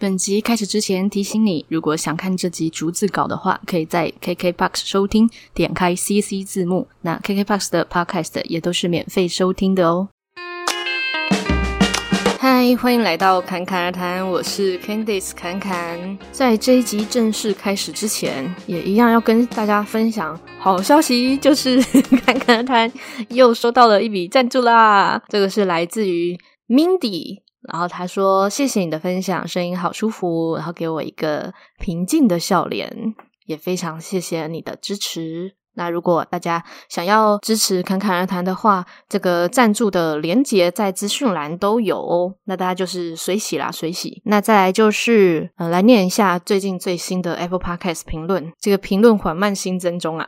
本集开始之前提醒你，如果想看这集逐字稿的话，可以在 KKBOX 收听，点开 CC 字幕。那 KKBOX 的 Podcast 也都是免费收听的哦。嗨，欢迎来到侃侃而谈，我是 Candice 侃侃。在这一集正式开始之前，也一样要跟大家分享好消息，就是 侃侃而谈又收到了一笔赞助啦。这个是来自于 Mindy。然后他说：“谢谢你的分享，声音好舒服。”然后给我一个平静的笑脸，也非常谢谢你的支持。那如果大家想要支持侃侃而谈的话，这个赞助的连结在资讯栏都有。那大家就是随喜啦，随喜。那再来就是呃，来念一下最近最新的 Apple Podcast 评论。这个评论缓慢新增中啊，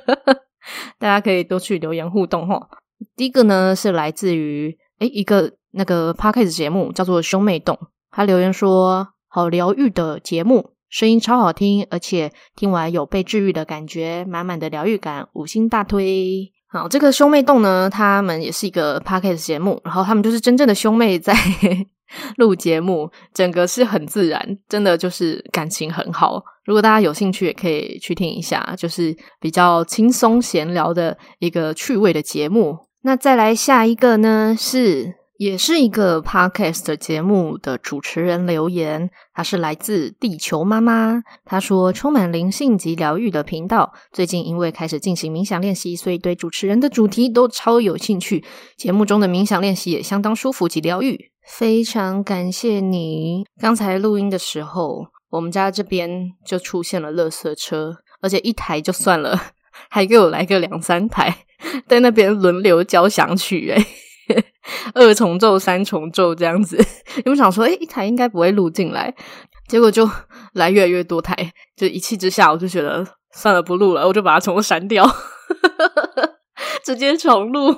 大家可以多去留言互动哈。第一个呢是来自于诶一个。那个 Podcast 节目叫做兄妹洞，他留言说：“好疗愈的节目，声音超好听，而且听完有被治愈的感觉，满满的疗愈感，五星大推。”好，这个兄妹洞呢，他们也是一个 Podcast 节目，然后他们就是真正的兄妹在 录节目，整个是很自然，真的就是感情很好。如果大家有兴趣，也可以去听一下，就是比较轻松闲聊的一个趣味的节目。那再来下一个呢是。也是一个 podcast 节目的主持人留言，他是来自地球妈妈。他说：“充满灵性及疗愈的频道，最近因为开始进行冥想练习，所以对主持人的主题都超有兴趣。节目中的冥想练习也相当舒服及疗愈，非常感谢你。刚才录音的时候，我们家这边就出现了垃圾车，而且一台就算了，还给我来个两三台，在那边轮流交响曲，诶二重奏、三重奏这样子，你们想说，诶，一台应该不会录进来，结果就来越来越多台，就一气之下，我就觉得算了，不录了，我就把它重删掉，直接重录。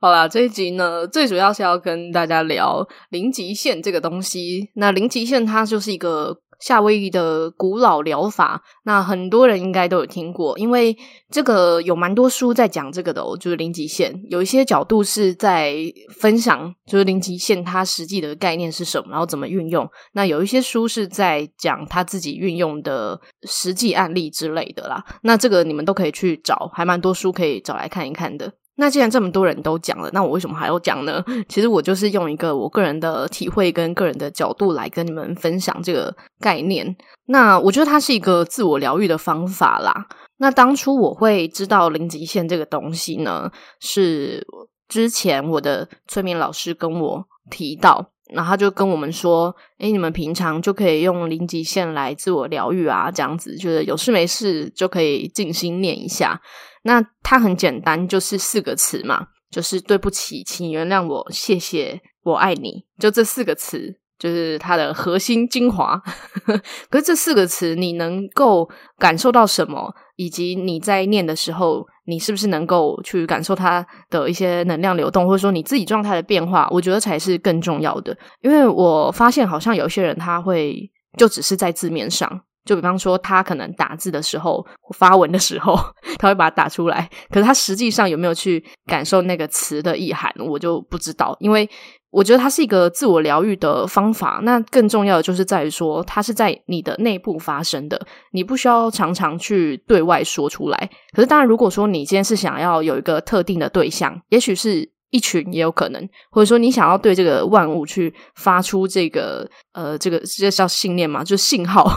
好啦，这一集呢，最主要是要跟大家聊零极限这个东西。那零极限它就是一个。夏威夷的古老疗法，那很多人应该都有听过，因为这个有蛮多书在讲这个的哦，就是零极限。有一些角度是在分享，就是零极限它实际的概念是什么，然后怎么运用。那有一些书是在讲他自己运用的实际案例之类的啦。那这个你们都可以去找，还蛮多书可以找来看一看的。那既然这么多人都讲了，那我为什么还要讲呢？其实我就是用一个我个人的体会跟个人的角度来跟你们分享这个概念。那我觉得它是一个自我疗愈的方法啦。那当初我会知道零极限这个东西呢，是之前我的催眠老师跟我提到，然后他就跟我们说：“诶，你们平常就可以用零极限来自我疗愈啊，这样子，就是有事没事就可以静心念一下。”那它很简单，就是四个词嘛，就是对不起，请原谅我，谢谢，我爱你，就这四个词，就是它的核心精华。可是这四个词，你能够感受到什么？以及你在念的时候，你是不是能够去感受它的一些能量流动，或者说你自己状态的变化？我觉得才是更重要的。因为我发现，好像有些人他会就只是在字面上。就比方说，他可能打字的时候、发文的时候，他会把它打出来。可是他实际上有没有去感受那个词的意涵，我就不知道。因为我觉得它是一个自我疗愈的方法。那更重要的就是在于说，它是在你的内部发生的，你不需要常常去对外说出来。可是当然，如果说你今天是想要有一个特定的对象，也许是一群，也有可能，或者说你想要对这个万物去发出这个呃，这个这叫信念嘛，就是信号。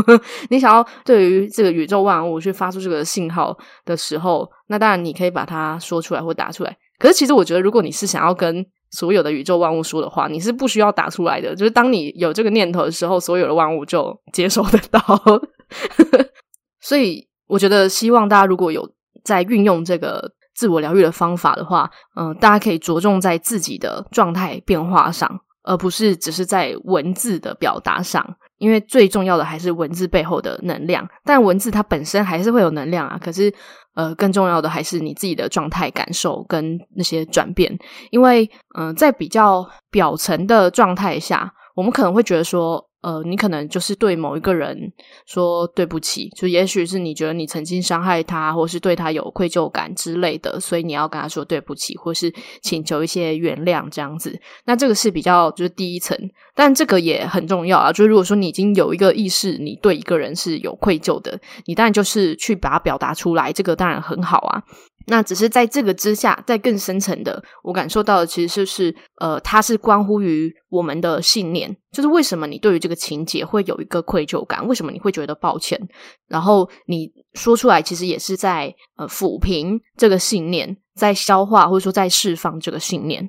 你想要对于这个宇宙万物去发出这个信号的时候，那当然你可以把它说出来或打出来。可是其实我觉得，如果你是想要跟所有的宇宙万物说的话，你是不需要打出来的。就是当你有这个念头的时候，所有的万物就接收得到。所以我觉得，希望大家如果有在运用这个自我疗愈的方法的话，嗯、大家可以着重在自己的状态变化上，而不是只是在文字的表达上。因为最重要的还是文字背后的能量，但文字它本身还是会有能量啊。可是，呃，更重要的还是你自己的状态感受跟那些转变。因为，嗯、在比较表层的状态下，我们可能会觉得说，呃，你可能就是对某一个人说对不起，就也许是你觉得你曾经伤害他，或是对他有愧疚感之类的，所以你要跟他说对不起，或是请求一些原谅这样子。那这个是比较就是第一层，但这个也很重要啊。就是如果说你已经有一个意识，你对一个人是有愧疚的，你当然就是去把它表达出来，这个当然很好啊。那只是在这个之下，在更深层的，我感受到的其实就是，呃，它是关乎于我们的信念，就是为什么你对于这个情节会有一个愧疚感，为什么你会觉得抱歉，然后你说出来，其实也是在呃抚平这个信念，在消化或者说在释放这个信念。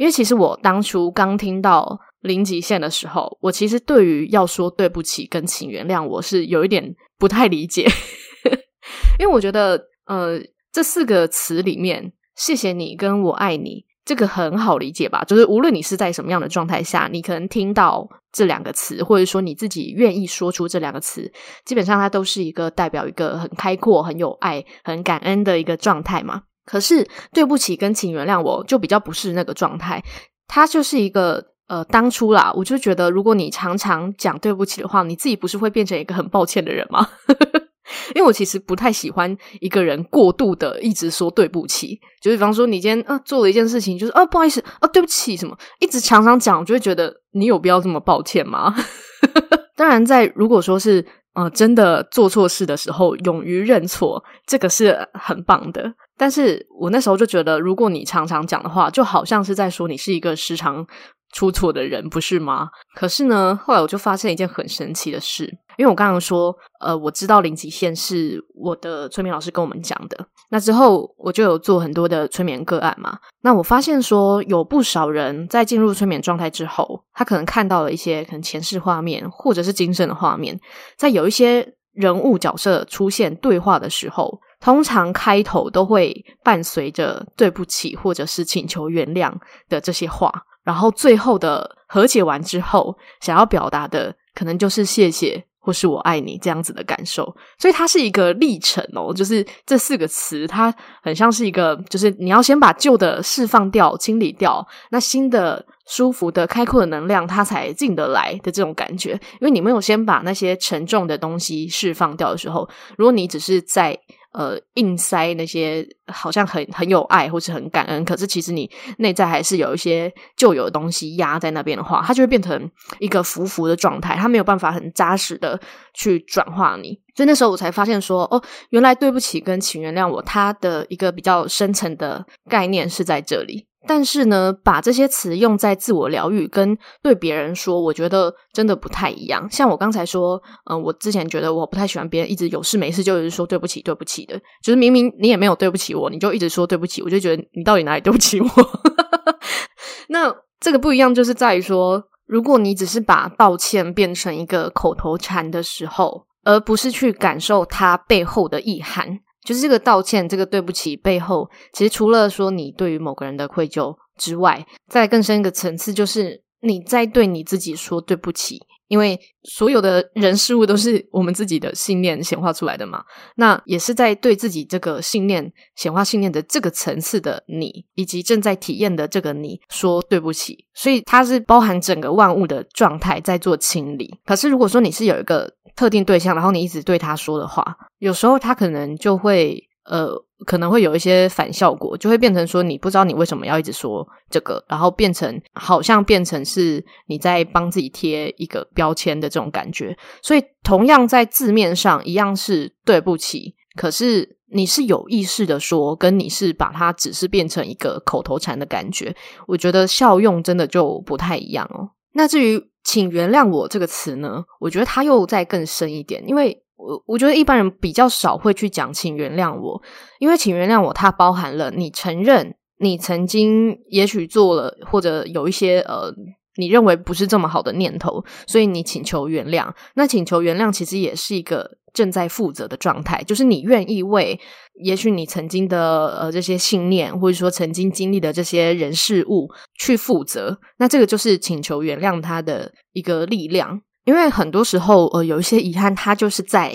因为其实我当初刚听到零极限的时候，我其实对于要说对不起跟请原谅，我是有一点不太理解，因为我觉得呃。这四个词里面，谢谢你跟我爱你，这个很好理解吧？就是无论你是在什么样的状态下，你可能听到这两个词，或者说你自己愿意说出这两个词，基本上它都是一个代表一个很开阔、很有爱、很感恩的一个状态嘛。可是对不起跟请原谅，我就比较不是那个状态，它就是一个呃，当初啦，我就觉得如果你常常讲对不起的话，你自己不是会变成一个很抱歉的人吗？因为我其实不太喜欢一个人过度的一直说对不起，就是比方说你今天啊做了一件事情，就是啊不好意思啊对不起什么，一直常常讲，我就会觉得你有必要这么抱歉吗？当然，在如果说是呃真的做错事的时候，勇于认错，这个是很棒的。但是我那时候就觉得，如果你常常讲的话，就好像是在说你是一个时常出错的人，不是吗？可是呢，后来我就发现一件很神奇的事，因为我刚刚说，呃，我知道零极限是我的催眠老师跟我们讲的。那之后，我就有做很多的催眠个案嘛。那我发现说，有不少人在进入催眠状态之后，他可能看到了一些可能前世画面，或者是今生的画面，在有一些人物角色出现对话的时候，通常开头都会伴随着“对不起”或者是请求原谅的这些话。然后最后的和解完之后，想要表达的可能就是谢谢或是我爱你这样子的感受，所以它是一个历程哦。就是这四个词，它很像是一个，就是你要先把旧的释放掉、清理掉，那新的舒服的、开阔的能量，它才进得来的这种感觉。因为你没有先把那些沉重的东西释放掉的时候，如果你只是在呃，硬塞那些好像很很有爱或是很感恩，可是其实你内在还是有一些旧有的东西压在那边的话，它就会变成一个浮浮的状态，它没有办法很扎实的去转化你。所以那时候我才发现说，哦，原来对不起跟请原谅我，它的一个比较深层的概念是在这里。但是呢，把这些词用在自我疗愈跟对别人说，我觉得真的不太一样。像我刚才说，嗯、我之前觉得我不太喜欢别人一直有事没事就一直说对不起，对不起的，就是明明你也没有对不起我，你就一直说对不起，我就觉得你到底哪里对不起我？那这个不一样，就是在于说，如果你只是把道歉变成一个口头禅的时候，而不是去感受它背后的意涵。就是这个道歉，这个对不起背后，其实除了说你对于某个人的愧疚之外，再更深一个层次，就是你在对你自己说对不起，因为所有的人事物都是我们自己的信念显化出来的嘛。那也是在对自己这个信念显化信念的这个层次的你，以及正在体验的这个你说对不起，所以它是包含整个万物的状态在做清理。可是如果说你是有一个特定对象，然后你一直对他说的话，有时候他可能就会呃，可能会有一些反效果，就会变成说你不知道你为什么要一直说这个，然后变成好像变成是你在帮自己贴一个标签的这种感觉。所以同样在字面上一样是对不起，可是你是有意识的说，跟你是把它只是变成一个口头禅的感觉，我觉得效用真的就不太一样哦。那至于。请原谅我这个词呢，我觉得它又再更深一点，因为我我觉得一般人比较少会去讲请原谅我，因为请原谅我，它包含了你承认你曾经也许做了或者有一些呃。你认为不是这么好的念头，所以你请求原谅。那请求原谅其实也是一个正在负责的状态，就是你愿意为也许你曾经的呃这些信念，或者说曾经经历的这些人事物去负责。那这个就是请求原谅他的一个力量。因为很多时候，呃，有一些遗憾，它就是在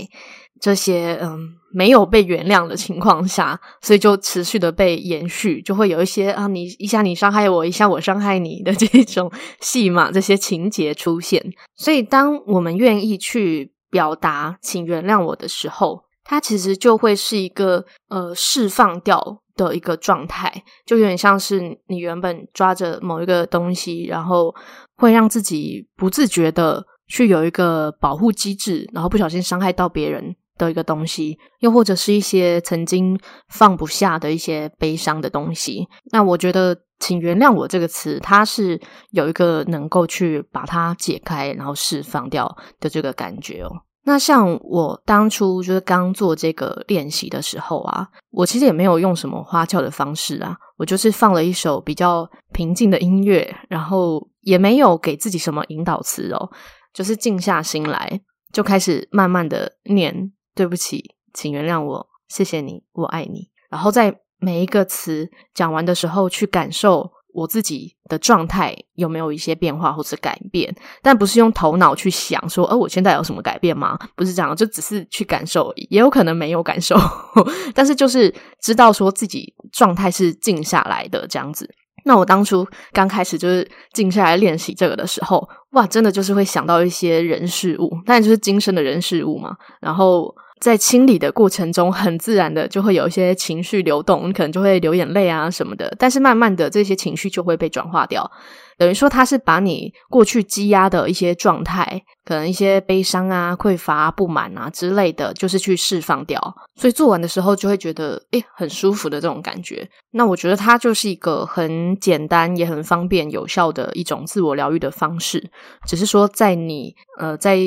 这些嗯没有被原谅的情况下，所以就持续的被延续，就会有一些啊，你一下你伤害我，一下我伤害你的这种戏码，这些情节出现。所以，当我们愿意去表达“请原谅我”的时候，它其实就会是一个呃释放掉的一个状态，就有点像是你原本抓着某一个东西，然后会让自己不自觉的。去有一个保护机制，然后不小心伤害到别人的一个东西，又或者是一些曾经放不下的一些悲伤的东西。那我觉得“请原谅我”这个词，它是有一个能够去把它解开，然后释放掉的这个感觉哦。那像我当初就是刚做这个练习的时候啊，我其实也没有用什么花俏的方式啊，我就是放了一首比较平静的音乐，然后也没有给自己什么引导词哦。就是静下心来，就开始慢慢的念“对不起，请原谅我，谢谢你，我爱你”。然后在每一个词讲完的时候，去感受我自己的状态有没有一些变化或者改变。但不是用头脑去想说“哦，我现在有什么改变吗？”不是这样，就只是去感受，也有可能没有感受，但是就是知道说自己状态是静下来的这样子。那我当初刚开始就是静下来练习这个的时候，哇，真的就是会想到一些人事物，那就是今生的人事物嘛。然后在清理的过程中，很自然的就会有一些情绪流动，你可能就会流眼泪啊什么的。但是慢慢的，这些情绪就会被转化掉。等于说，它是把你过去积压的一些状态，可能一些悲伤啊、匮乏、不满啊之类的，就是去释放掉。所以做完的时候，就会觉得诶，很舒服的这种感觉。那我觉得它就是一个很简单、也很方便、有效的一种自我疗愈的方式。只是说，在你呃在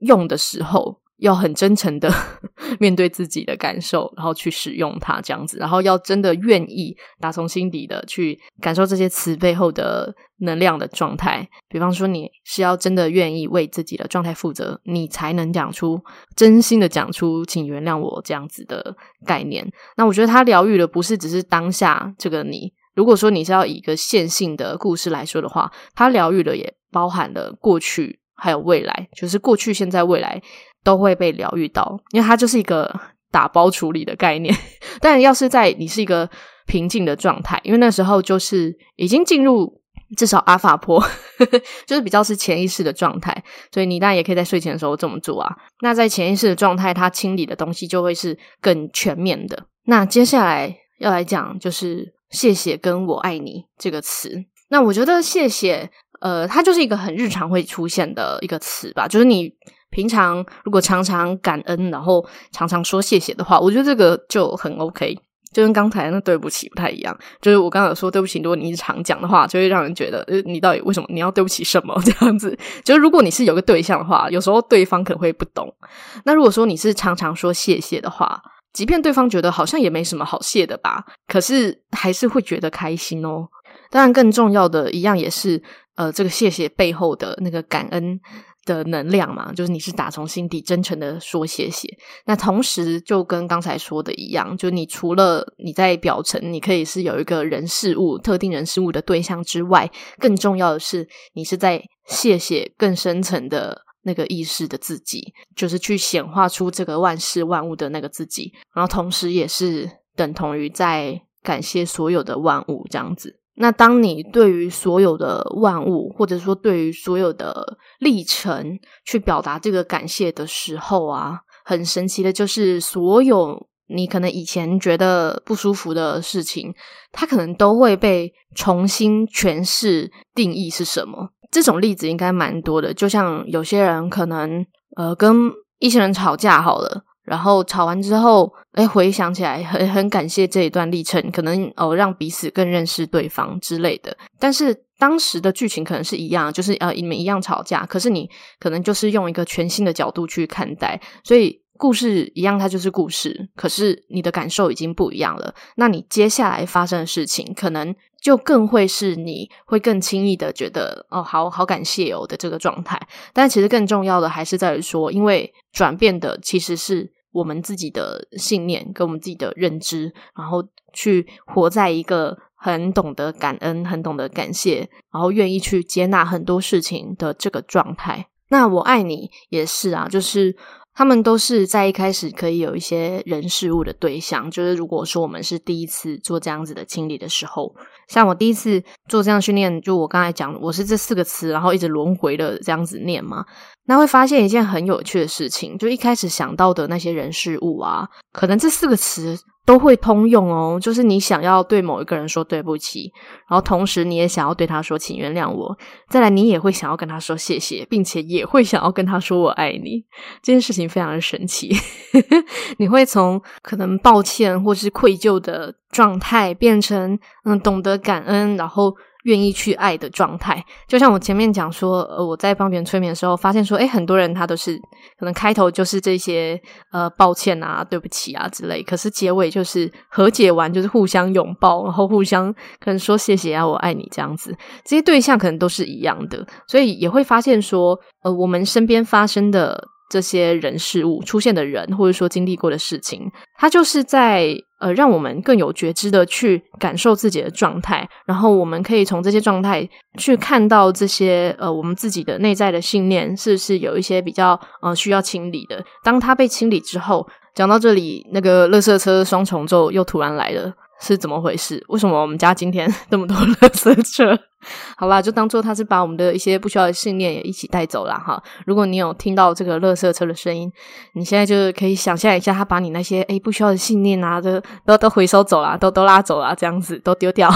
用的时候。要很真诚的 面对自己的感受，然后去使用它这样子，然后要真的愿意打从心底的去感受这些词背后的能量的状态。比方说，你是要真的愿意为自己的状态负责，你才能讲出真心的讲出“请原谅我”这样子的概念。那我觉得它疗愈的不是只是当下这个你。如果说你是要以一个线性的故事来说的话，它疗愈的也包含了过去还有未来，就是过去、现在、未来。都会被疗愈到，因为它就是一个打包处理的概念。但要是在你是一个平静的状态，因为那时候就是已经进入至少阿法波，就是比较是潜意识的状态，所以你当然也可以在睡前的时候这么做啊。那在潜意识的状态，它清理的东西就会是更全面的。那接下来要来讲就是“谢谢”跟我爱你这个词。那我觉得“谢谢”呃，它就是一个很日常会出现的一个词吧，就是你。平常如果常常感恩，然后常常说谢谢的话，我觉得这个就很 OK，就跟刚才那对不起不太一样。就是我刚才说对不起，如果你常讲的话，就会让人觉得，你到底为什么你要对不起什么这样子？就是如果你是有个对象的话，有时候对方可能会不懂。那如果说你是常常说谢谢的话，即便对方觉得好像也没什么好谢的吧，可是还是会觉得开心哦。当然，更重要的一样也是，呃，这个谢谢背后的那个感恩。的能量嘛，就是你是打从心底真诚的说谢谢。那同时就跟刚才说的一样，就你除了你在表层，你可以是有一个人事物、特定人事物的对象之外，更重要的是你是在谢谢更深层的那个意识的自己，就是去显化出这个万事万物的那个自己，然后同时也是等同于在感谢所有的万物这样子。那当你对于所有的万物，或者说对于所有的历程去表达这个感谢的时候啊，很神奇的就是，所有你可能以前觉得不舒服的事情，它可能都会被重新诠释定义是什么。这种例子应该蛮多的，就像有些人可能呃跟一些人吵架好了。然后吵完之后，哎，回想起来很很感谢这一段历程，可能哦让彼此更认识对方之类的。但是当时的剧情可能是一样，就是呃你们一样吵架，可是你可能就是用一个全新的角度去看待，所以故事一样，它就是故事，可是你的感受已经不一样了。那你接下来发生的事情，可能就更会是你会更轻易的觉得哦，好好感谢哦的这个状态。但其实更重要的还是在于说，因为转变的其实是。我们自己的信念跟我们自己的认知，然后去活在一个很懂得感恩、很懂得感谢，然后愿意去接纳很多事情的这个状态。那我爱你也是啊，就是。他们都是在一开始可以有一些人事物的对象，就是如果说我们是第一次做这样子的清理的时候，像我第一次做这样训练，就我刚才讲，我是这四个词，然后一直轮回的这样子念嘛，那会发现一件很有趣的事情，就一开始想到的那些人事物啊，可能这四个词。都会通用哦，就是你想要对某一个人说对不起，然后同时你也想要对他说请原谅我，再来你也会想要跟他说谢谢，并且也会想要跟他说我爱你。这件事情非常的神奇，你会从可能抱歉或是愧疚的状态变成嗯懂得感恩，然后。愿意去爱的状态，就像我前面讲说，呃，我在帮别人催眠的时候，发现说，诶，很多人他都是可能开头就是这些，呃，抱歉啊，对不起啊之类，可是结尾就是和解完，就是互相拥抱，然后互相可能说谢谢啊，我爱你这样子，这些对象可能都是一样的，所以也会发现说，呃，我们身边发生的。这些人事物出现的人，或者说经历过的事情，它就是在呃让我们更有觉知的去感受自己的状态，然后我们可以从这些状态去看到这些呃我们自己的内在的信念是不是有一些比较呃需要清理的。当它被清理之后，讲到这里，那个垃圾车双重奏又突然来了。是怎么回事？为什么我们家今天 这么多垃圾车？好啦，就当做他是把我们的一些不需要的信念也一起带走了哈。如果你有听到这个垃圾车的声音，你现在就可以想象一下，他把你那些诶不需要的信念啊，都都都回收走了，都都拉走了，这样子都丢掉。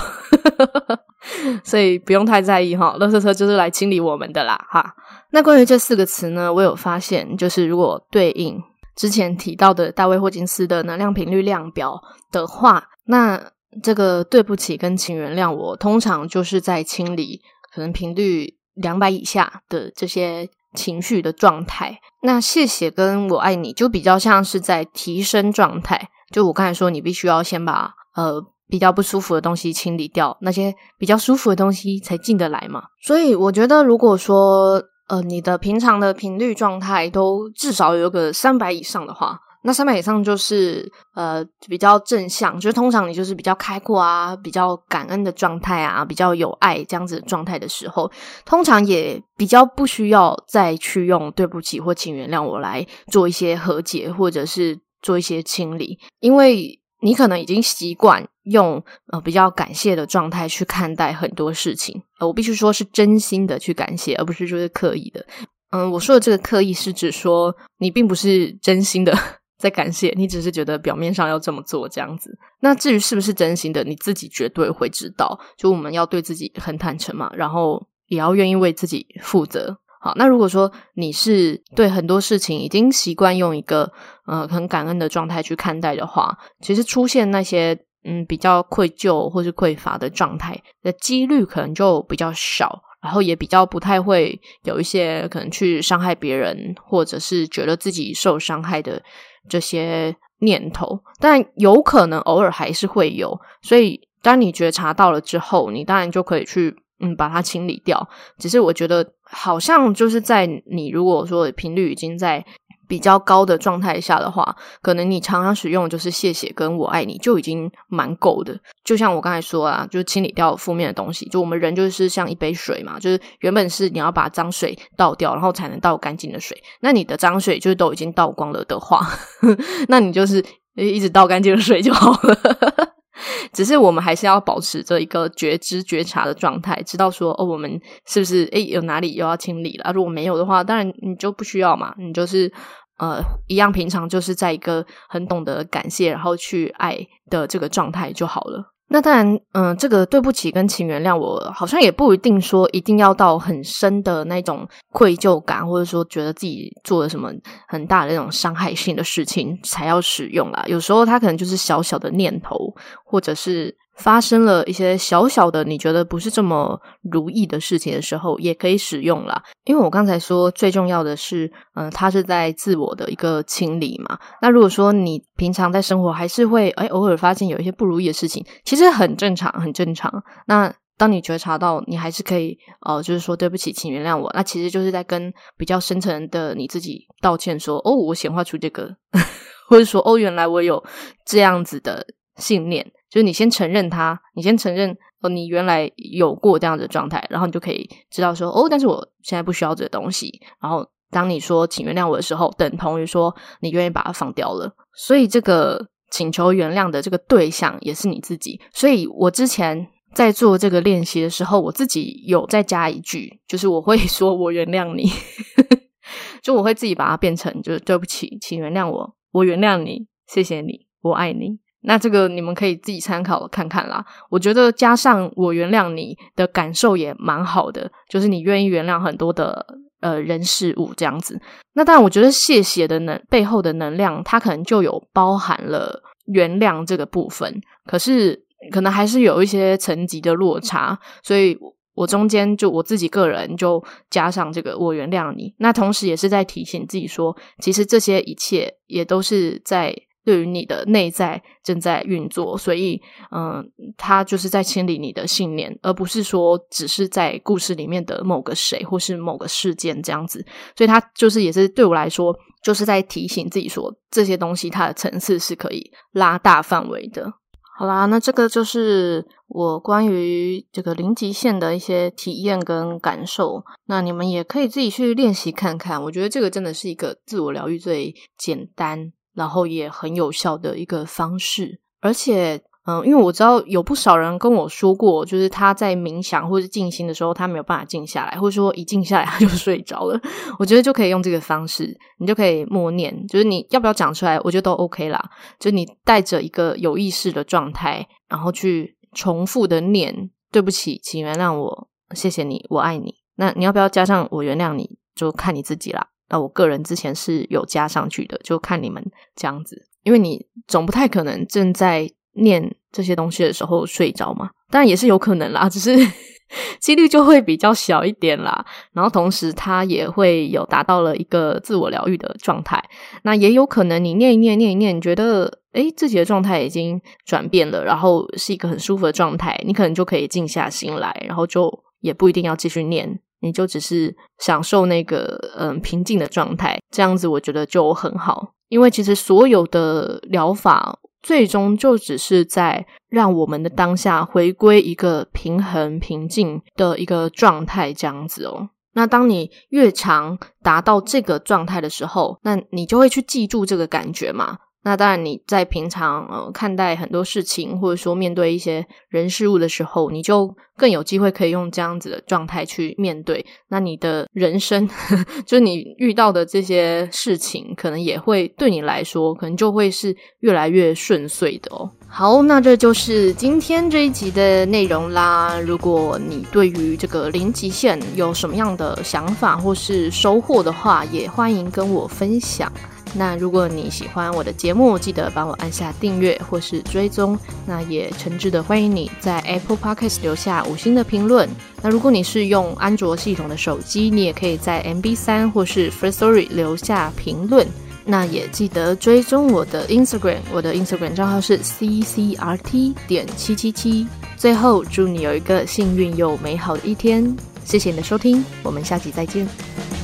所以不用太在意哈，垃圾车就是来清理我们的啦哈。那关于这四个词呢，我有发现，就是如果对应之前提到的大卫霍金斯的能量频率量表的话。那这个对不起跟请原谅我，通常就是在清理可能频率两百以下的这些情绪的状态。那谢谢跟我爱你就比较像是在提升状态。就我刚才说，你必须要先把呃比较不舒服的东西清理掉，那些比较舒服的东西才进得来嘛。所以我觉得，如果说呃你的平常的频率状态都至少有个三百以上的话。那三百以上就是呃比较正向，就是通常你就是比较开阔啊，比较感恩的状态啊，比较有爱这样子的状态的时候，通常也比较不需要再去用对不起或请原谅我来做一些和解，或者是做一些清理，因为你可能已经习惯用呃比较感谢的状态去看待很多事情，呃，我必须说是真心的去感谢，而不是就是刻意的。嗯，我说的这个刻意是指说你并不是真心的。在感谢你，只是觉得表面上要这么做这样子。那至于是不是真心的，你自己绝对会知道。就我们要对自己很坦诚嘛，然后也要愿意为自己负责。好，那如果说你是对很多事情已经习惯用一个呃很感恩的状态去看待的话，其实出现那些嗯比较愧疚或是匮乏的状态的几率可能就比较少，然后也比较不太会有一些可能去伤害别人，或者是觉得自己受伤害的。这些念头，但有可能偶尔还是会有，所以当你觉察到了之后，你当然就可以去嗯把它清理掉。只是我觉得好像就是在你如果说频率已经在。比较高的状态下的话，可能你常常使用就是谢谢跟我爱你就已经蛮够的。就像我刚才说啊，就清理掉负面的东西。就我们人就是像一杯水嘛，就是原本是你要把脏水倒掉，然后才能倒干净的水。那你的脏水就是都已经倒光了的话，那你就是一直倒干净的水就好了。只是我们还是要保持着一个觉知觉察的状态，知道说哦，我们是不是诶有哪里又要清理了？如果没有的话，当然你就不需要嘛，你就是呃一样平常就是在一个很懂得感谢，然后去爱的这个状态就好了。那当然，嗯，这个对不起跟请原谅我，好像也不一定说一定要到很深的那种愧疚感，或者说觉得自己做了什么很大的那种伤害性的事情才要使用啦。有时候它可能就是小小的念头，或者是。发生了一些小小的你觉得不是这么如意的事情的时候，也可以使用啦。因为我刚才说最重要的是，嗯、呃，它是在自我的一个清理嘛。那如果说你平常在生活还是会诶偶尔发现有一些不如意的事情，其实很正常，很正常。那当你觉察到你还是可以，呃，就是说对不起，请原谅我，那其实就是在跟比较深层的你自己道歉，说哦，我显化出这个，或者说哦，原来我有这样子的信念。就是你先承认它，你先承认，哦，你原来有过这样的状态，然后你就可以知道说，哦，但是我现在不需要这个东西。然后当你说请原谅我的时候，等同于说你愿意把它放掉了。所以这个请求原谅的这个对象也是你自己。所以我之前在做这个练习的时候，我自己有再加一句，就是我会 说我原谅你，就我会自己把它变成就是对不起，请原谅我，我原谅你，谢谢你，我爱你。那这个你们可以自己参考看看啦。我觉得加上我原谅你的感受也蛮好的，就是你愿意原谅很多的呃人事物这样子。那当然，我觉得谢谢的能背后的能量，它可能就有包含了原谅这个部分。可是可能还是有一些层级的落差，所以我中间就我自己个人就加上这个我原谅你。那同时也是在提醒自己说，其实这些一切也都是在。对于你的内在正在运作，所以，嗯，他就是在清理你的信念，而不是说只是在故事里面的某个谁或是某个事件这样子。所以，他就是也是对我来说，就是在提醒自己说，这些东西它的层次是可以拉大范围的。好啦，那这个就是我关于这个零极限的一些体验跟感受。那你们也可以自己去练习看看。我觉得这个真的是一个自我疗愈最简单。然后也很有效的一个方式，而且，嗯，因为我知道有不少人跟我说过，就是他在冥想或者静心的时候，他没有办法静下来，或者说一静下来他就 睡着了。我觉得就可以用这个方式，你就可以默念，就是你要不要讲出来，我觉得都 OK 啦。就你带着一个有意识的状态，然后去重复的念“对不起，请原谅我，谢谢你，我爱你”。那你要不要加上“我原谅你”，就看你自己啦。那我个人之前是有加上去的，就看你们这样子，因为你总不太可能正在念这些东西的时候睡着嘛，当然也是有可能啦，只是 几率就会比较小一点啦。然后同时，它也会有达到了一个自我疗愈的状态。那也有可能你念一念，念一念，你觉得诶自己的状态已经转变了，然后是一个很舒服的状态，你可能就可以静下心来，然后就也不一定要继续念。你就只是享受那个嗯平静的状态，这样子我觉得就很好。因为其实所有的疗法最终就只是在让我们的当下回归一个平衡平静的一个状态，这样子哦。那当你越常达到这个状态的时候，那你就会去记住这个感觉嘛。那当然，你在平常呃看待很多事情，或者说面对一些人事物的时候，你就更有机会可以用这样子的状态去面对。那你的人生，呵呵，就你遇到的这些事情，可能也会对你来说，可能就会是越来越顺遂的哦。好，那这就是今天这一集的内容啦。如果你对于这个零极限有什么样的想法或是收获的话，也欢迎跟我分享。那如果你喜欢我的节目，记得帮我按下订阅或是追踪。那也诚挚的欢迎你在 Apple Podcast 留下五星的评论。那如果你是用安卓系统的手机，你也可以在 MB3 或是 Firstory 留下评论。那也记得追踪我的 Instagram，我的 Instagram 账号是 CCRT 点七七七。最后，祝你有一个幸运又美好的一天。谢谢你的收听，我们下集再见。